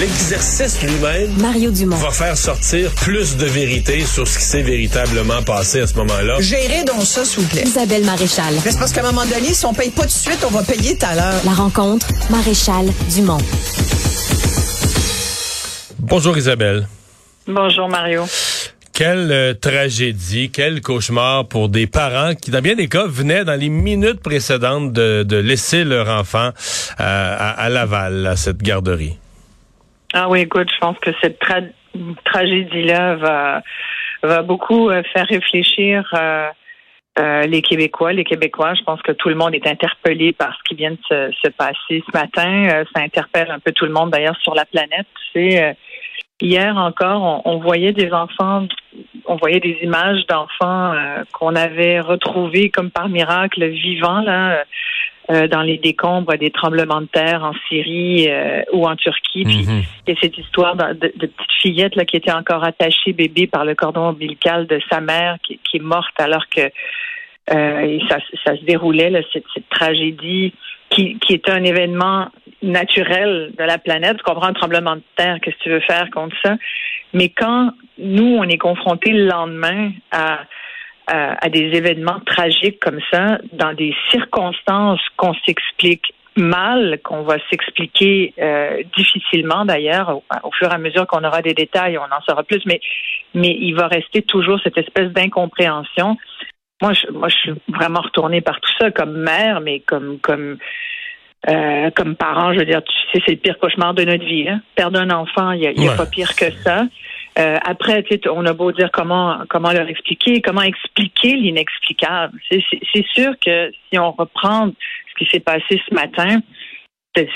l'exercice lui-même Mario Dumont. va faire sortir plus de vérité sur ce qui s'est véritablement passé à ce moment-là. Gérez donc ça, s'il vous plaît. Isabelle Maréchal. C'est parce qu'à un moment donné, si on paye pas tout de suite, on va payer tout à l'heure. La rencontre, Maréchal Dumont. Bonjour Isabelle. Bonjour Mario. Quelle euh, tragédie, quel cauchemar pour des parents qui, dans bien des cas, venaient dans les minutes précédentes de, de laisser leur enfant euh, à, à Laval, à cette garderie. Ah oui, écoute, je pense que cette tra- tragédie-là va, va beaucoup euh, faire réfléchir euh, euh, les Québécois, les Québécois. Je pense que tout le monde est interpellé par ce qui vient de se, se passer ce matin. Euh, ça interpelle un peu tout le monde d'ailleurs sur la planète. Tu sais, euh, hier encore, on, on voyait des enfants, on voyait des images d'enfants qu'on avait retrouvés comme par miracle vivants là. Euh, dans les décombres des tremblements de terre en Syrie euh, ou en Turquie. Puis Mhm. il y a cette histoire de, de, de petite fillette là, qui était encore attachée bébé par le cordon ombilical de sa mère qui, qui est morte alors que euh, ça, ça se déroulait, là, cette, cette tragédie qui, qui est un événement naturel de la planète. Tu comprends un tremblement de terre, qu'est-ce que tu veux faire contre ça? Mais quand nous, on est confrontés le lendemain à, à, à des événements tragiques comme ça, dans des circonstances qu'on s'explique mal, qu'on va s'expliquer euh, difficilement d'ailleurs, au, au fur et à mesure qu'on aura des détails, on en saura plus, mais, mais il va rester toujours cette espèce d'incompréhension. Moi, je, moi, je suis vraiment retournée par tout ça comme mère, mais comme comme euh, comme parent, je veux dire, tu sais, c'est le pire cauchemar de notre vie. Hein? Perdre un enfant, il n'y a, pas pire que ça. Euh, après, on a beau dire comment comment leur expliquer, comment expliquer l'inexplicable. C'est sûr que si on reprend ce qui s'est passé ce matin,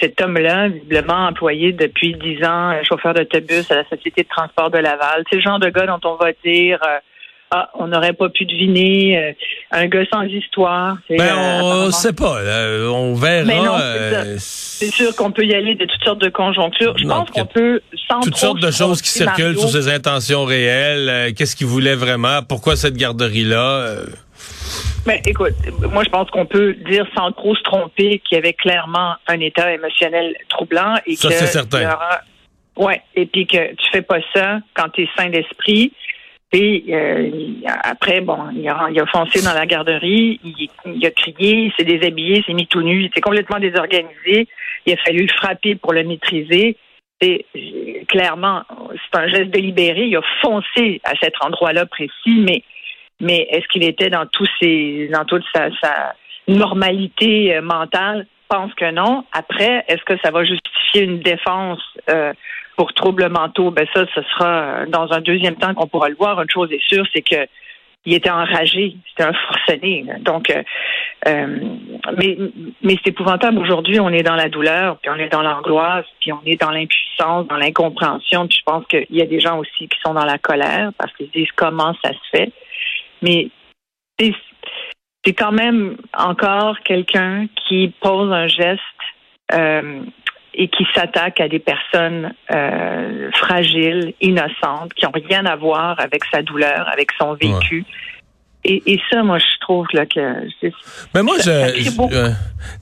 cet homme-là, visiblement employé depuis dix ans, euh, chauffeur d'autobus à la Société de transport de Laval, c'est le genre de gars dont on va dire euh, ah, on n'aurait pas pu deviner euh, un gars sans histoire. Ben, on apparemment- sait pas. on verra. C'est sûr qu'on peut y aller de toutes sortes de conjonctures. Je Non, pense qu'on peut, sans toutes sortes de se choses qui circulent sur ses intentions réelles. euh, Qu'est-ce qu'il voulait vraiment? Pourquoi cette garderie-là? euh, Mais écoute, moi je pense qu'on peut dire sans trop se tromper qu'il y avait clairement un état émotionnel troublant et Ça, que c'est certain. aura- Ouais, et puis que tu fais pas ça quand tu es sain d'esprit. Euh, après, bon, il a, foncé dans la garderie, il, a crié, il s'est déshabillé, il s'est mis tout nu, il était complètement désorganisé. Il a fallu le frapper pour le maîtriser. Euh, clairement, c'est un geste délibéré. Il a foncé à cet endroit-là précis, mais mais est-ce qu'il était dans tous ses dans toute sa, normalité euh, mentale? Pense que non. Après, est-ce que ça va justifier une défense pour troubles mentaux Ben ça, ce sera dans un deuxième temps qu'on pourra le voir. Une chose est sûre, c'est que il était enragé, c'était un forcené. Donc, euh, euh, mais mais c'est épouvantable. Aujourd'hui, on est dans la douleur, puis on est dans l'angoisse, puis on est dans l'impuissance, dans l'incompréhension. Puis je pense qu'il y a des gens aussi qui sont dans la colère parce qu'ils se disent comment ça se fait. Mais c'est quand même encore quelqu'un qui pose un geste euh, et qui s'attaque à des personnes euh, fragiles, innocentes, qui n'ont rien à voir avec sa douleur, avec son vécu. Et, et ça, moi, je trouve là, que Mais moi, Ça- je, beaucoup. euh,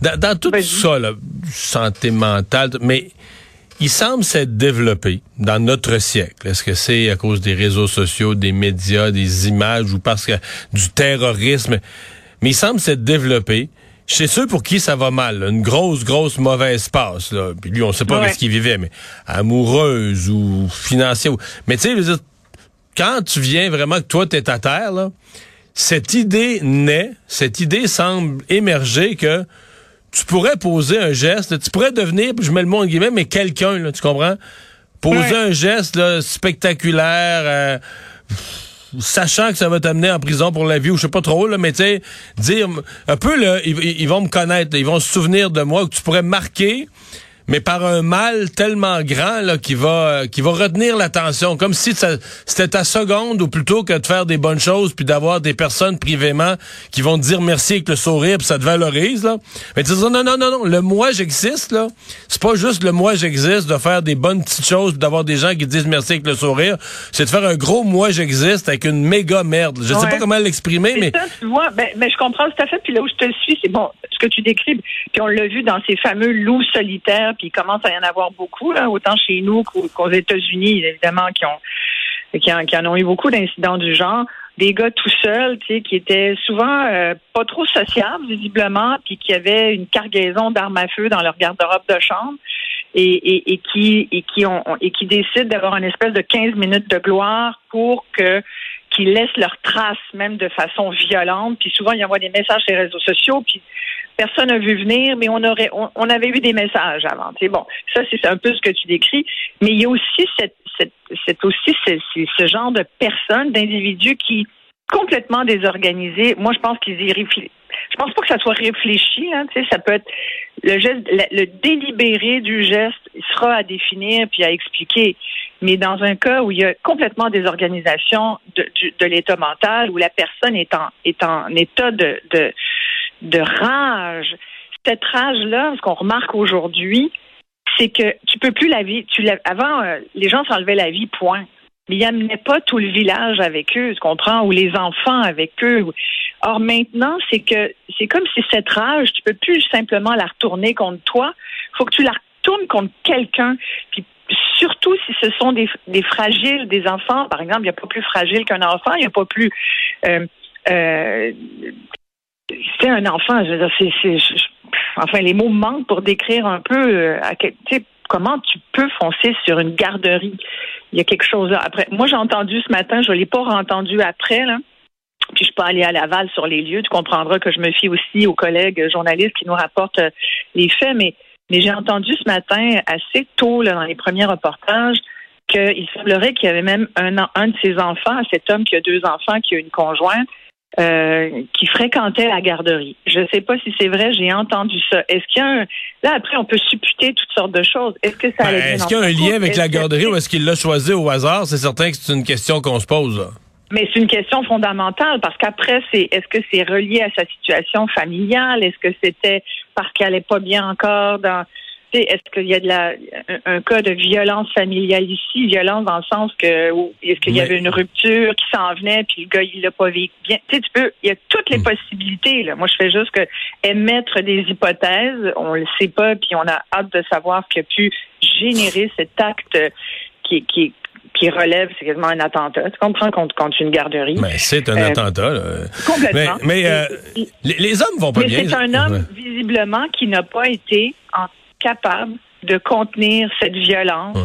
dans, dans tout ça, là, santé mentale, mais il semble s'être développé dans notre siècle. Est-ce que c'est à cause des réseaux sociaux, des médias, des images ou parce que du terrorisme? Mais il semble s'être développé chez ceux pour qui ça va mal, là, une grosse, grosse mauvaise passe. Là. Puis lui, on sait pas Ouais. ce qu'il vivait, mais amoureuse ou financière. ou- Mais tu sais, quand tu viens vraiment que toi, t'es à terre, là, cette idée naît, cette idée semble émerger que tu pourrais poser un geste, tu pourrais devenir, je mets le mot en guillemets, mais quelqu'un, là, tu comprends? Poser Ouais. un geste là, spectaculaire, euh, sachant que ça va t'amener en prison pour la vie ou je sais pas trop, là, mais tu sais, dire un peu, là, ils, ils vont me connaître, ils vont se souvenir de moi, que tu pourrais marquer, mais par un mal tellement grand là, qui va euh, qui va retenir l'attention, comme si c'était ta seconde ou plutôt que de faire des bonnes choses puis d'avoir des personnes privément qui vont te dire merci avec le sourire puis ça te valorise là. Mais tu dis non non non non, le moi j'existe là. C'est pas juste le moi j'existe de faire des bonnes petites choses d'avoir des gens qui te disent merci avec le sourire, c'est de faire un gros moi j'existe avec une méga merde. Je sais Ouais. pas comment l'exprimer mais Mais ça, tu vois, ben, ben, je comprends tout à fait. Puis là où je te suis, c'est bon, ce que tu décris. Puis on l'a vu dans ces fameux loups solitaires, il commence à y en avoir beaucoup, là, autant chez nous qu'aux États-Unis, évidemment, qui ont, qui en ont eu beaucoup d'incidents du genre. Des gars tout seuls, tu sais, qui étaient souvent euh, pas trop sociables visiblement, puis qui avaient une cargaison d'armes à feu dans leur garde-robe de chambre, et, qui et qui qui décident d'avoir une espèce de 15 minutes de gloire pour que qu'ils laissent leurs traces même de façon violente. Puis souvent ils envoient des messages sur les réseaux sociaux, puis personne n'a vu venir, mais on avait eu des messages avant. Tu sais, bon, ça c'est un peu ce que tu décris, mais il y a aussi ce, ce, genre de personnes, d'individus qui complètement désorganisés. Moi, je pense qu'ils y réfléchissent. Je pense pas que ça soit réfléchi. Hein, tu sais, ça peut être le geste, le, délibéré du geste sera à définir puis à expliquer. Mais dans un cas où il y a complètement désorganisation de, de l'état mental, où la personne est en, est en état de, de, de rage, cette rage-là, ce qu'on remarque aujourd'hui, c'est que tu peux plus la vie. Tu avant, euh, les gens s'enlevaient la vie, point. Mais ils n'amenaient pas tout le village avec eux, tu comprends, ou les enfants avec eux. Or maintenant, c'est que c'est comme si cette rage, tu peux plus simplement la retourner contre toi. Faut que tu la retournes contre quelqu'un. Puis surtout si ce sont des, des fragiles, des enfants, par exemple, il n'y a pas plus fragile qu'un enfant, il n'y a pas plus euh, euh, c'est un enfant, je veux dire, c'est, enfin, les mots manquent pour décrire un peu euh, comment tu peux foncer sur une garderie. Il y a quelque chose là. Après, moi, j'ai entendu ce matin, je ne l'ai pas entendu après, là. Puis je peux aller à Laval sur les lieux. Tu comprendras que je me fie aussi aux collègues journalistes qui nous rapportent euh, les faits, mais, mais j'ai entendu ce matin assez tôt là, dans les premiers reportages qu'il semblerait qu'il y avait même un, un de ses enfants, cet homme qui a deux enfants, qui a une conjointe, euh, qui fréquentait la garderie. Je ne sais pas si c'est vrai, j'ai entendu ça. Est-ce qu'il y a un... Là, après, on peut supputer toutes sortes de choses. Est-ce que ça ben, Est-ce qu'il y a un lien avec la garderie ou est-ce qu'il l'a choisi au hasard? C'est certain que c'est une question qu'on se pose. Mais c'est une question fondamentale parce qu'après, c'est est-ce que c'est relié à sa situation familiale? Est-ce que c'était parce qu'elle n'est pas bien encore dans est-ce qu'il y a de la, un, cas de violence familiale ici, violence dans le sens que est-ce qu'il y avait une rupture qui s'en venait puis le gars il l'a pas vécu bien? Tu sais, tu peux, il y a toutes les mm. possibilités. Là. Moi, je fais juste que émettre des hypothèses. On le sait pas puis on a hâte de savoir ce qui a pu générer cet acte qui, qui qui relève, c'est quasiment un attentat. Tu comprends contre, contre une garderie. Mais c'est un euh, attentat. Là. Complètement. Mais, euh, les, les, hommes vont pas bien. C'est un homme visiblement qui n'a pas été en capable de contenir cette violence,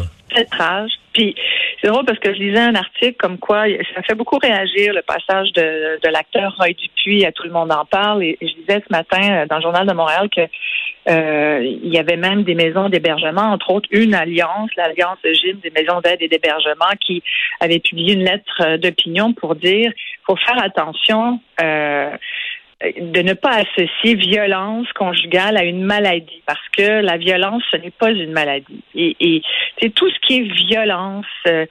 Puis c'est drôle parce que je lisais un article comme quoi ça fait beaucoup réagir le passage de, de l'acteur Roy Dupuis à Tout le monde en parle. Et, je disais ce matin euh, dans le journal de Montréal que euh, il y avait même des maisons d'hébergement, entre autres une alliance, l'alliance Gym des maisons d'aide et d'hébergement, qui avait publié une lettre euh, d'opinion pour dire faut faire attention. Euh, de ne pas associer violence conjugale à une maladie parce que la violence ce n'est pas une maladie. Et, c'est tout ce qui est violence euh,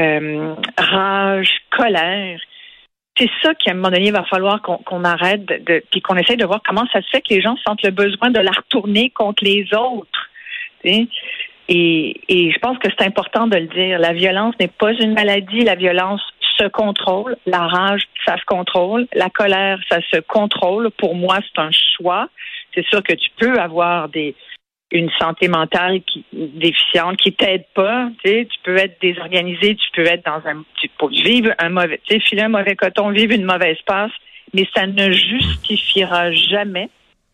euh rage colère c'est ça qu'à un moment donné il va falloir qu'on arrête de puis qu'on essaye de voir comment ça se fait que les gens sentent le besoin de la retourner contre les autres et, et je pense que c'est important de le dire. La violence n'est pas une maladie la violence se contrôle. La rage, ça se contrôle. La colère, ça se contrôle. Pour moi, c'est un choix. C'est sûr que tu peux avoir des une santé mentale qui déficiente qui t'aide pas, tu sais, tu peux être désorganisé, tu peux être dans un tu peux vivre un mauvais, tu sais, filer un mauvais coton, vivre une mauvaise passe, mais ça ne justifiera jamais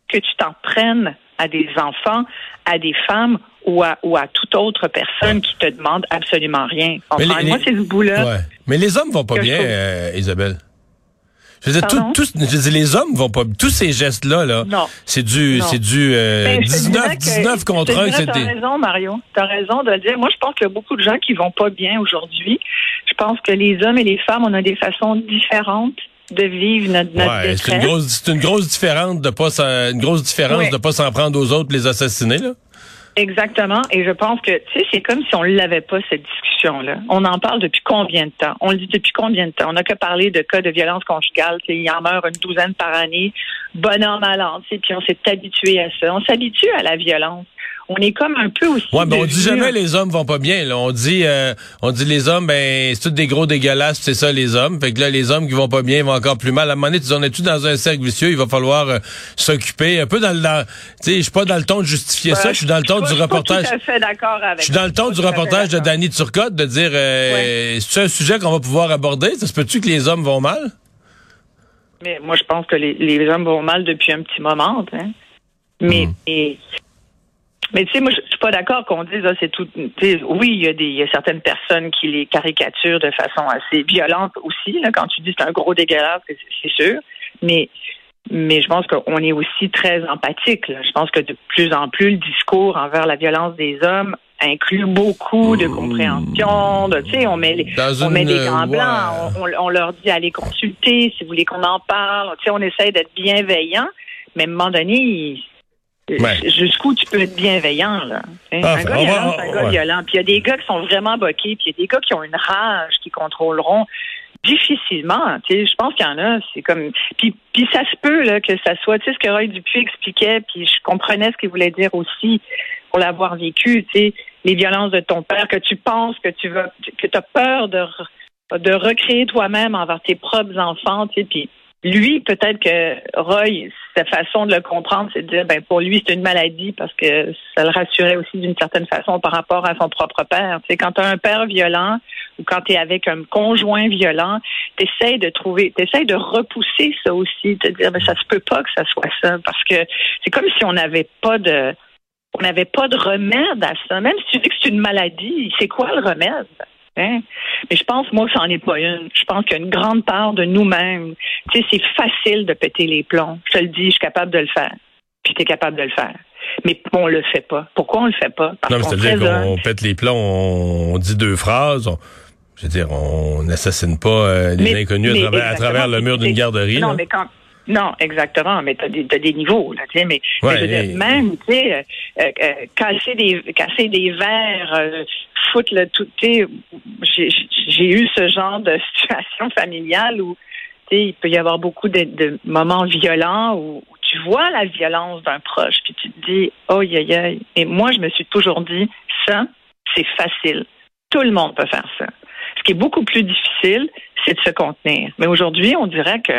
que tu t'en prennes à des enfants, à des femmes ou à, ou à toute autre personne qui te demande absolument rien. Moi, c'est ce bout-là. Mais les hommes vont pas bien, euh, Isabelle. Je veux dire, je les hommes vont pas. Tous ces gestes-là, là, c'est du, c'est du 19, euh, 19 ben, contre 1. T'as raison, Mario. T'as raison de le dire. Moi, je pense qu'il y a beaucoup de gens qui vont pas bien aujourd'hui. Je pense que les hommes et les femmes, on a des façons différentes de vivre notre, notre ouais, C'est une grosse, c'est une grosse différence de pas, une grosse différence de pas s'en prendre aux autres, les assassiner, là. Exactement. Et je pense que, tu sais, c'est comme si on ne l'avait pas, cette discussion-là. On en parle depuis combien de temps? On le dit depuis combien de temps? On n'a que parlé de cas de violence conjugale. Il y en meurt une douzaine par année. Bon an, mal an. Puis on s'est habitué à ça. On s'habitue à la violence. On est comme un peu aussi. Ouais, mais on dit jamais les hommes vont pas bien. Là. On dit, euh, on dit les hommes, ben c'est tous des gros dégueulasses, c'est ça les hommes. Fait que là, les hommes qui vont pas bien vont encore plus mal. À un moment donné, tu on est tous dans un cercle vicieux? Il va falloir euh, s'occuper un peu dans le, tu sais, je suis pas dans le ton de justifier ça. Je suis dans le ton du je suis reportage. tout à fait d'accord avec. Je suis dans le ton du reportage de. Danny Turcotte de dire, euh, c'est un sujet qu'on va pouvoir aborder? Ça se peut-tu que les hommes vont mal? Mais moi, je pense que les, les hommes vont mal depuis un petit moment. hein. Mais, Hmm. mais, mais tu sais, moi, je suis pas d'accord qu'on dise, ah, c'est tout. Oui, il y, a des, y a certaines personnes qui les caricaturent de façon assez violente aussi. Là, quand tu dis c'est un gros dégueulasse, c'est sûr. Mais, mais je pense qu'on est aussi très empathique. là. Je pense que de plus en plus, le discours envers la violence des hommes inclut beaucoup de compréhension. De, tu sais, on met les, on met des gants euh, blancs, on, on- on leur dit allez consulter si vous voulez qu'on en parle. Tu sais, on essaie d'être bienveillant, mais à un moment donné, Ouais. jusqu'où tu peux être bienveillant là. Ah, un gars va- violent, c'est un gars ouais. violent. Puis il y a des gars qui sont vraiment boqués, puis il y a des gars qui ont une rage, qui contrôleront difficilement. Je pense qu'il y en a, c'est comme. Puis, puis ça se peut là que ça soit, tu sais, ce que Roy Dupuis expliquait, puis je comprenais ce qu'il voulait dire aussi pour l'avoir vécu. Tu sais, les violences de ton père, que tu penses que tu vas, que tu as peur de re- de recréer toi-même envers tes propres enfants, tu sais, puis lui, peut-être que Roy, sa façon de le comprendre, c'est de dire, ben pour lui, c'est une maladie parce que ça le rassurait aussi d'une certaine façon par rapport à son propre père. Tu quand tu un père violent ou quand tu avec un conjoint violent, tu de trouver, tu de repousser ça aussi, te dire, ben ça se peut pas que ça soit ça parce que c'est comme si on n'avait pas de on n'avait pas de remède à ça. Même si tu dis que c'est une maladie, c'est quoi le remède? Hein? Mais je pense, moi, ça n'en est pas une. Je pense qu'il y a une grande part de nous-mêmes. Tu sais, c'est facile de péter les plombs. Je te le dis, je suis capable de le faire. Puis tu es capable de le faire. Mais on le fait pas. Pourquoi on le fait pas? Parce Non, mais c'est-à-dire qu'on pète les plombs, on, dit deux phrases. on- je veux dire, on n'assassine pas euh, les Mais- inconnus à travers, à exactement. travers le mur d'une garderie. Non, là. mais quand. Non, exactement, mais tu as, des t'as des niveaux, là, tu sais, mais, je veux dire, même, tu sais, euh, euh, euh, casser des casser des verres, euh, foutre le tout, tu sais, j'ai- j'ai eu ce genre de situation familiale où, tu sais, il peut y avoir beaucoup de, de moments violents où, où tu vois la violence d'un proche, puis tu te dis, oh, aïe, aïe. Et moi, je me suis toujours dit, ça, c'est facile. Tout le monde peut faire ça. Ce qui est beaucoup plus difficile, c'est de se contenir. Mais aujourd'hui, on dirait que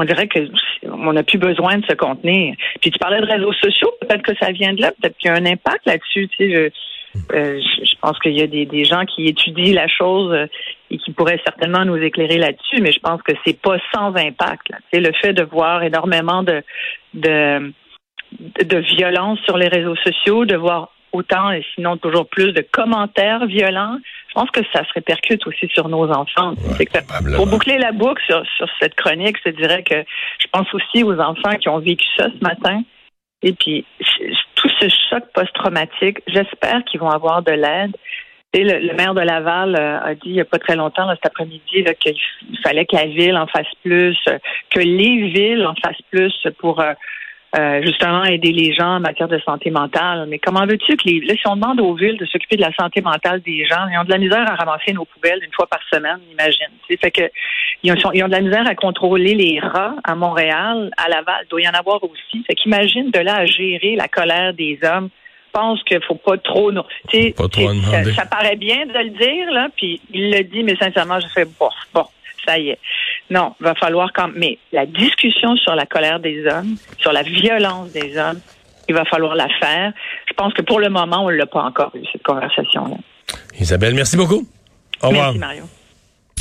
on dirait que on n'a plus besoin de se contenir. Puis tu parlais de réseaux sociaux, peut-être que ça vient de là, peut-être qu'il y a un impact là-dessus. Euh, je, pense qu'il y a des, gens qui étudient la chose euh, et qui pourraient certainement nous éclairer là-dessus, mais je pense que c'est pas sans impact. Là. Le fait de voir énormément de, de de violence sur les réseaux sociaux, de voir autant et sinon toujours plus de commentaires violents, je pense que ça se répercute aussi sur nos enfants. Que- pour boucler la boucle sur, sur cette chronique, je dirais que je pense aussi aux enfants qui ont vécu ça ce matin. Et puis, tout ce choc post-traumatique, j'espère qu'ils vont avoir de l'aide. Le, le maire de Laval euh, a dit il n'y a pas très longtemps, là, cet après-midi, qu'il fallait que la ville en fasse plus, euh, que les villes en fassent plus pour euh, euh, justement aider les gens en matière de santé mentale. Mais comment veux-tu que les. Là, si on demande aux villes de s'occuper de la santé mentale des gens, ils ont de la misère à ramasser nos poubelles une fois par semaine, imagine. Tu sais, fait que ils ont, ils ont de la misère à contrôler les rats à Montréal, à Laval. Il doit y en avoir aussi. Fait qu'imagine de là à gérer la colère des hommes. Je pense qu'il faut pas trop. sais, Pas trop ça, ça paraît bien de le dire, là, puis il le dit, mais sincèrement, je fais bon, bon, ça y est. Non, va falloir quand mais la discussion sur la colère des hommes, sur la violence des hommes, il va falloir la faire. Je pense que pour le moment, on l'a pas encore eu cette conversation-là. Isabelle, merci beaucoup. Au revoir. Merci Mario.